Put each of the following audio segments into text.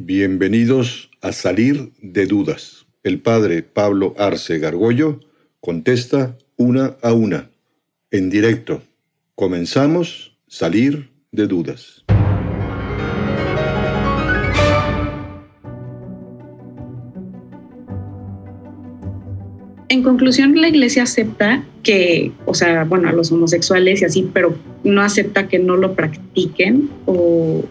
Bienvenidos a Salir de Dudas. El padre Pablo Arce Gargollo contesta una a una, en directo. Comenzamos Salir de Dudas. En conclusión, la iglesia acepta que, o sea, bueno, a los homosexuales y así, pero no acepta que no lo practiquen o,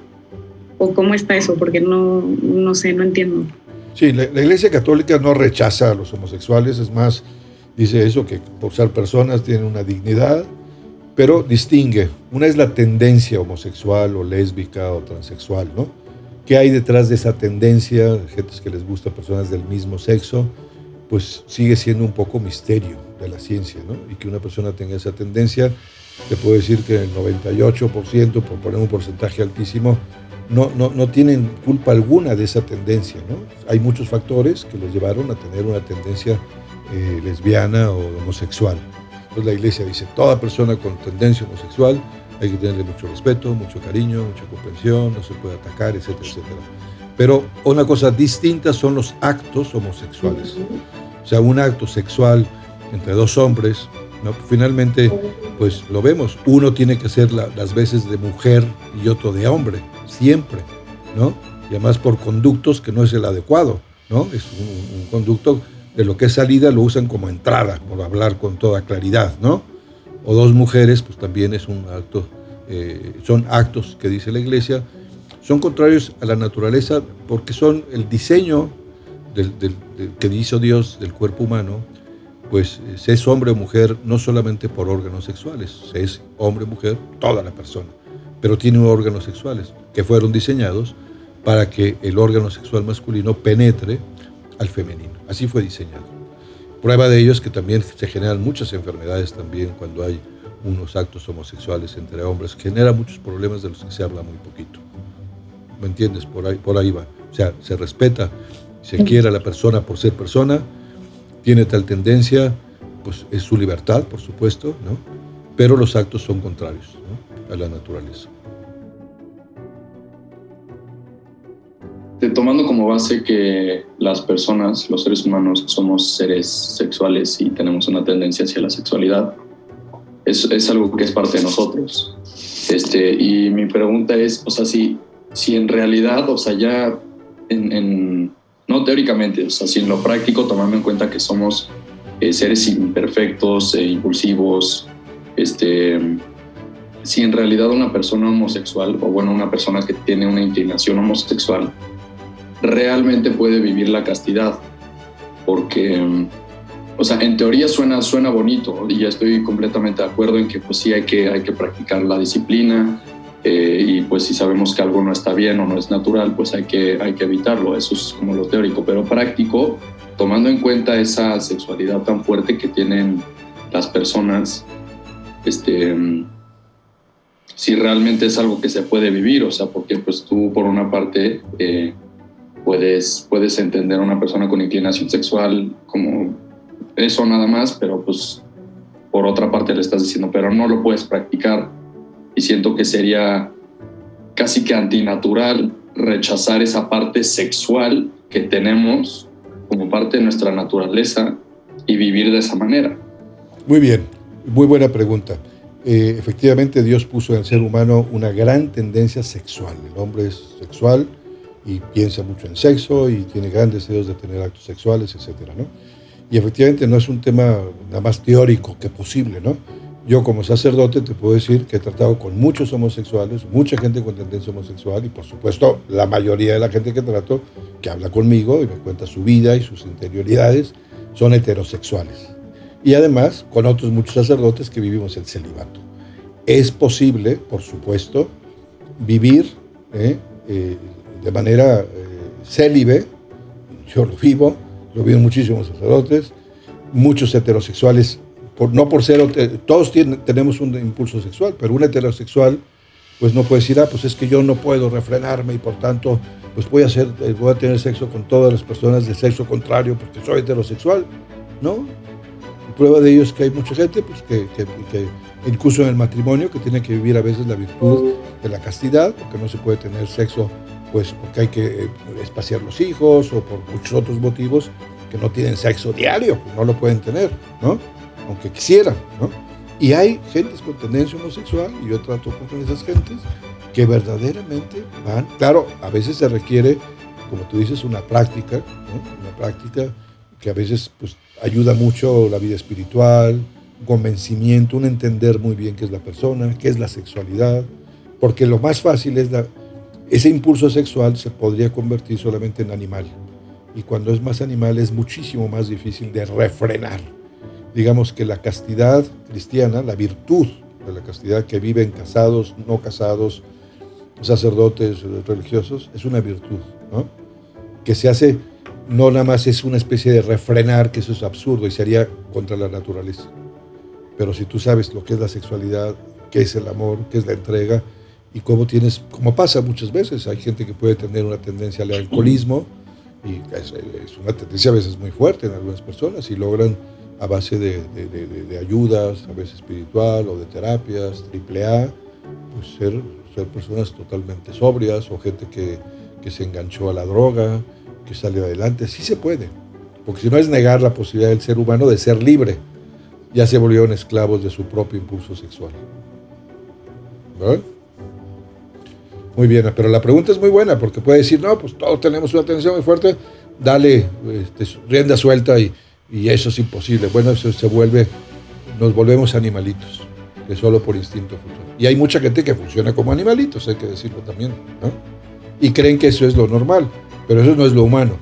o cómo está eso, porque no, no sé, no entiendo. Sí, la, Iglesia Católica no rechaza a los homosexuales, es más, dice eso, que por ser personas tienen una dignidad, pero distingue. Una es la tendencia homosexual o lésbica o transexual, ¿no? ¿Qué hay detrás de esa tendencia? Gente que les gusta personas del mismo sexo, pues sigue siendo un poco misterio de la ciencia, ¿no? Y que una persona tenga esa tendencia, te puedo decir que el 98%, por poner un porcentaje altísimo, no, no, no, tienen culpa alguna de esa tendencia. ¿no? Hay muchos factores que los llevaron a tener una tendencia eh, lesbiana o homosexual. Entonces la iglesia dice, toda persona con tendencia homosexual hay que tenerle mucho respeto, mucho cariño, mucha comprensión, no se puede atacar, etcétera, etcétera. Pero una cosa distinta son los actos homosexuales. O sea, un acto sexual entre dos hombres, ¿no? finalmente, pues lo vemos, uno tiene que ser las veces de mujer y otro de hombre siempre, ¿no? Y además por conductos que no es el adecuado, ¿no? Es un, conducto de lo que es salida lo usan como entrada, por hablar con toda claridad, ¿no? O dos mujeres, pues también es un acto, eh, son actos que dice la iglesia, son contrarios a la naturaleza porque son el diseño del, que hizo Dios del cuerpo humano, pues se es hombre o mujer no solamente por órganos sexuales, se es hombre o mujer toda la persona pero tiene órganos sexuales que fueron diseñados para que el órgano sexual masculino penetre al femenino. Así fue diseñado. Prueba de ello es que también se generan muchas enfermedades también cuando hay unos actos homosexuales entre hombres, genera muchos problemas de los que se habla muy poquito. ¿Me entiendes? Por ahí, por ahí va. O sea, se respeta, se quiere a la persona por ser persona, tiene tal tendencia, pues es su libertad, por supuesto, ¿no? Pero los actos son contrarios a la naturaleza. tomando como base que las personas, los seres humanos, somos seres sexuales y tenemos una tendencia hacia la sexualidad, es, es algo que es parte de nosotros. Este, y mi pregunta es, o sea, si, si en realidad, o sea, ya en, no teóricamente, o sea, si en lo práctico, tomando en cuenta que somos eh, seres imperfectos, e impulsivos, este, si en realidad una persona homosexual, o bueno, una persona que tiene una inclinación homosexual, realmente puede vivir la castidad. Porque, o sea, en teoría suena, suena bonito y ya estoy completamente de acuerdo en que pues sí hay que, hay que practicar la disciplina eh, y pues si sabemos que algo no está bien o no es natural, pues hay que, hay que evitarlo. Eso es como lo teórico, pero práctico, tomando en cuenta esa sexualidad tan fuerte que tienen las personas, este si realmente es algo que se puede vivir, o sea, porque pues tú por una parte eh, puedes, puedes entender a una persona con inclinación sexual como eso nada más, pero pues por otra parte le estás diciendo, pero no lo puedes practicar y siento que sería casi que antinatural rechazar esa parte sexual que tenemos como parte de nuestra naturaleza y vivir de esa manera. Muy bien, muy buena pregunta. Eh, efectivamente Dios puso en el ser humano una gran tendencia sexual. El hombre es sexual y piensa mucho en sexo y tiene grandes deseos de tener actos sexuales, etc. ¿no? Y efectivamente no es un tema nada más teórico que posible. ¿no? Yo como sacerdote te puedo decir que he tratado con muchos homosexuales, mucha gente con tendencia homosexual y por supuesto la mayoría de la gente que trato, que habla conmigo y me cuenta su vida y sus interioridades, son heterosexuales y además con otros muchos sacerdotes que vivimos el celibato. Es posible, por supuesto, vivir eh, eh, de manera eh, célibe, yo lo vivo, lo viven muchísimos sacerdotes, muchos heterosexuales, no por ser, todos tenemos un impulso sexual, pero un heterosexual pues no puede decir, ah, pues es que yo no puedo refrenarme y por tanto pues voy a, hacer, voy a tener sexo con todas las personas de sexo contrario porque soy heterosexual. No, prueba de ello es que hay mucha gente, pues, que, incluso en el matrimonio, que tiene que vivir a veces la virtud de la castidad, porque no se puede tener sexo pues porque hay que eh, espaciar los hijos o por muchos otros motivos que no tienen sexo diario, no lo pueden tener, ¿no? Aunque quisieran, ¿no? Y hay gentes con tendencia homosexual, y yo trato con esas gentes, que verdaderamente van, claro, a veces se requiere, como tú dices, una práctica, una práctica que a veces pues, ayuda mucho la vida espiritual, convencimiento, un entender muy bien qué es la persona, qué es la sexualidad, porque lo más fácil es ese impulso sexual se podría convertir solamente en animal. Y cuando es más animal es muchísimo más difícil de refrenar. Digamos que la castidad cristiana, la virtud de la castidad que viven casados, no casados, sacerdotes religiosos, es una virtud, ¿no? Que se hace, no nada más es una especie de refrenar, que eso es absurdo y sería contra la naturaleza. Pero si tú sabes lo que es la sexualidad, qué es el amor, qué es la entrega, y cómo tienes, como pasa muchas veces, hay gente que puede tener una tendencia al alcoholismo y es, una tendencia a veces muy fuerte en algunas personas y logran a base de, de, ayudas, a veces espiritual o de terapias, triple A, pues ser, ser personas totalmente sobrias o gente que, que se enganchó a la droga, que salió adelante. Sí se puede, porque si no es negar la posibilidad del ser humano de ser libre, ya se volvieron esclavos de su propio impulso sexual. Muy bien, pero la pregunta es muy buena porque puede decir, no, pues todos tenemos una tensión muy fuerte, dale este, rienda suelta y, eso es imposible. Bueno, eso se vuelve, nos volvemos animalitos, que solo por instinto futuro. Y hay mucha gente que funciona como animalitos, hay que decirlo también, ¿no? Y creen que eso es lo normal, pero eso no es lo humano.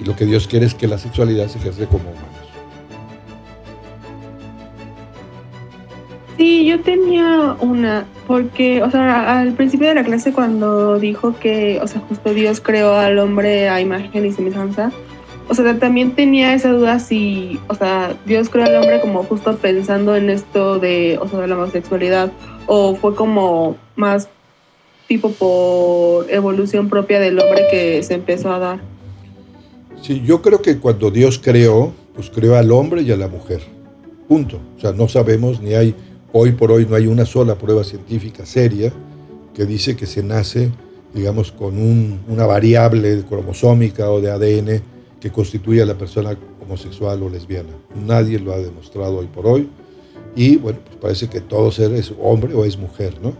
Y lo que Dios quiere es que la sexualidad se ejerce como humanos. Sí, yo tenía una, porque, o sea, al principio de la clase cuando dijo que, o sea, justo Dios creó al hombre a imagen y semejanza, o sea, también tenía esa duda si, o sea, Dios creó al hombre como justo pensando en esto de, o sea, de la homosexualidad, o fue como más tipo por evolución propia del hombre que se empezó a dar. Sí, yo creo que cuando Dios creó, pues creó al hombre y a la mujer. Punto. O sea, no sabemos ni hay Hoy por hoy no hay una sola prueba científica seria que dice que se nace, digamos, con una variable cromosómica o de ADN que constituye a la persona homosexual o lesbiana. Nadie lo ha demostrado hoy por hoy. Y bueno, pues parece que todo ser es hombre o es mujer, ¿no?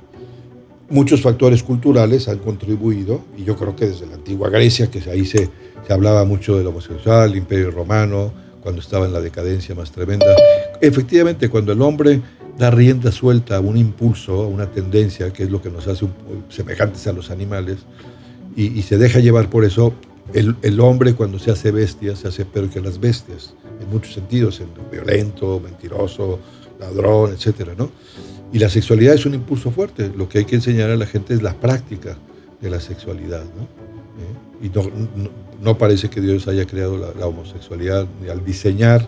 Muchos factores culturales han contribuido, y yo creo que desde la antigua Grecia, que ahí se, se hablaba mucho del homosexual, el imperio romano, cuando estaba en la decadencia más tremenda. Efectivamente, cuando el hombre da rienda suelta a un impulso, a una tendencia, que es lo que nos hace semejantes a los animales, y, se deja llevar por eso, el, hombre cuando se hace bestia, se hace peor que las bestias, en muchos sentidos, en violento, mentiroso, ladrón, etc. ¿no? Y la sexualidad es un impulso fuerte, lo que hay que enseñar a la gente es la práctica de la sexualidad. ¿no? ¿Eh? Y no, no, parece que Dios haya creado la, homosexualidad al diseñar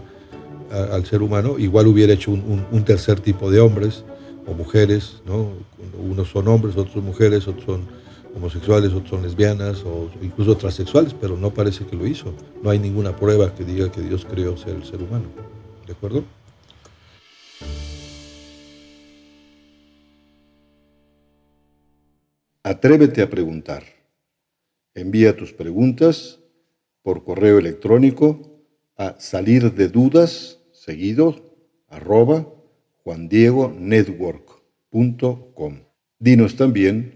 al ser humano, igual hubiera hecho un, tercer tipo de hombres o mujeres, ¿no? Unos son hombres, otros mujeres, otros son homosexuales, otros son lesbianas o incluso transexuales, pero no parece que lo hizo. No hay ninguna prueba que diga que Dios creó ser el ser humano. ¿De acuerdo? Atrévete a preguntar. Envía tus preguntas por correo electrónico a salir de dudas seguido, arroba juandiegonetwork.com. Dinos también